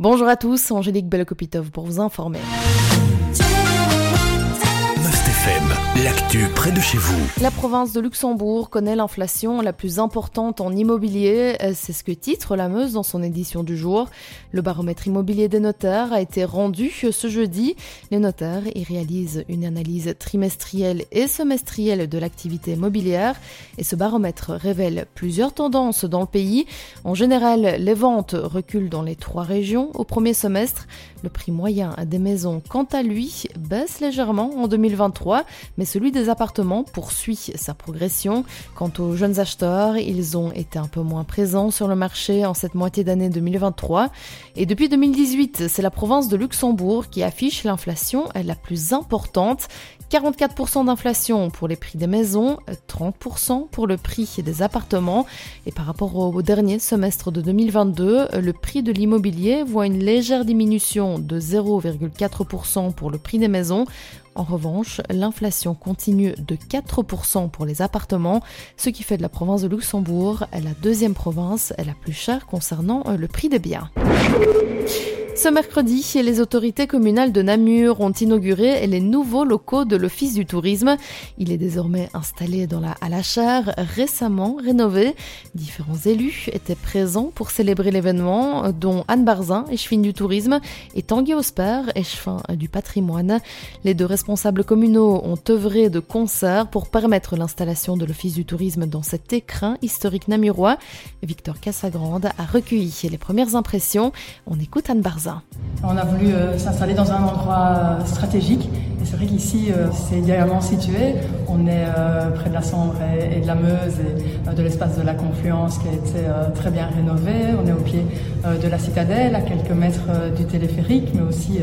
Bonjour à tous, Angélique Belokopitov pour vous informer. L'actu près de chez vous. La province de Luxembourg connaît l'inflation la plus importante en immobilier. C'est ce que titre la Meuse dans son édition du jour. Le baromètre immobilier des notaires a été rendu ce jeudi. Les notaires y réalisent une analyse trimestrielle et semestrielle de l'activité immobilière. Et ce baromètre révèle plusieurs tendances dans le pays. En général, les ventes reculent dans les trois régions au premier semestre. Le prix moyen des maisons, quant à lui, baisse légèrement en 2023, mais celui des appartements poursuit sa progression. Quant aux jeunes acheteurs, ils ont été un peu moins présents sur le marché en cette moitié d'année 2023. Et depuis 2018, c'est la province de Luxembourg qui affiche l'inflation la plus importante. 44% d'inflation pour les prix des maisons, 30% pour le prix des appartements. Et par rapport au dernier semestre de 2022, le prix de l'immobilier voit une légère diminution de 0,4% pour le prix des maisons. En revanche, l'inflation continue de 4% pour les appartements, ce qui fait de la province de Luxembourg la deuxième province la plus chère concernant le prix des biens. Ce mercredi, les autorités communales de Namur ont inauguré les nouveaux locaux de l'Office du tourisme. Il est désormais installé dans la Halachar, récemment rénové. Différents élus étaient présents pour célébrer l'événement, dont Anne Barzin, échevine du tourisme, et Tanguy Osper, échevin du patrimoine. Les deux responsables communaux ont œuvré de concert pour permettre l'installation de l'Office du tourisme dans cet écrin historique namurois. Victor Cassagrande a recueilli les premières impressions. On écoute Anne Barzin. On a voulu euh, s'installer dans un endroit euh, stratégique. C'est vrai qu'ici, euh, c'est idéalement situé. On est près de la Sambre et, de la Meuse et de l'espace de la Confluence qui a été très bien rénové. On est au pied de la citadelle, à quelques mètres du téléphérique, mais aussi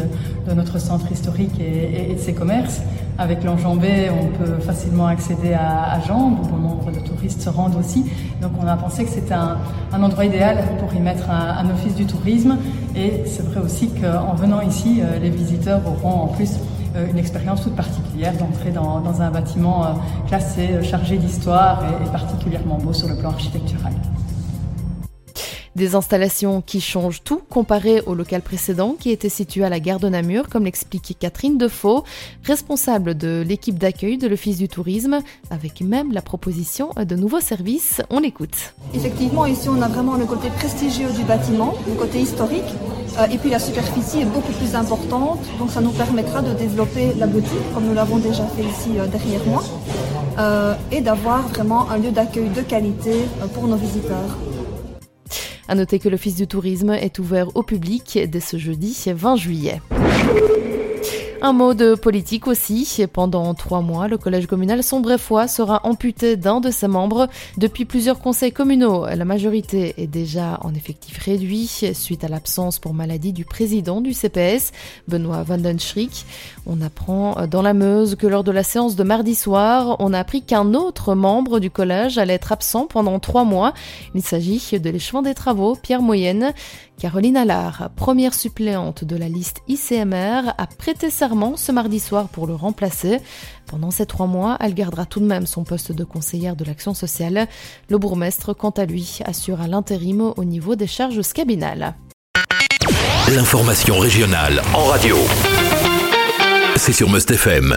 de notre centre historique et, de ses commerces. Avec l'enjambée, on peut facilement accéder à, Jambes, où bon nombre de touristes se rendent aussi. Donc on a pensé que c'était un, endroit idéal pour y mettre un, office du tourisme. Et c'est vrai aussi qu'en venant ici, euh, les visiteurs auront en plus euh, une expérience toute particulière d'entrer dans, un bâtiment euh, classé, chargé d'histoire et particulièrement beau sur le plan architectural. Des installations qui changent tout comparé au local précédent qui était situé à la gare de Namur, comme l'explique Catherine Defoe, responsable de l'équipe d'accueil de l'Office du tourisme, avec même la proposition de nouveaux services. On l'écoute. Effectivement, ici on a vraiment le côté prestigieux du bâtiment, le côté historique, euh, et puis la superficie est beaucoup plus importante, donc ça nous permettra de développer la boutique, comme nous l'avons déjà fait ici euh, derrière moi, euh, et d'avoir vraiment un lieu d'accueil de qualité pour nos visiteurs. À noter que l'Office du tourisme est ouvert au public dès ce jeudi 20 juillet. Un mot de politique aussi. Pendant trois mois, le collège communal Sombrefoy sera amputé d'un de ses membres. Depuis plusieurs conseils communaux, la majorité est déjà en effectif réduit suite à l'absence pour maladie du président du CPS, Benoît Vandenschrick. On apprend dans la Meuse que lors de la séance de mardi soir, on a appris qu'un autre membre du collège allait être absent pendant trois mois. Il s'agit de l'échevin des travaux, Pierre Moyenne. Caroline Allard, première suppléante de la liste ICMR, a prêté ce mardi soir pour le remplacer. Pendant ces trois mois, elle gardera tout de même son poste de conseillère de l'action sociale. Le bourgmestre, quant à lui, assure à l'intérim au niveau des charges scabinales. L'information régionale en radio. C'est sur Must FM.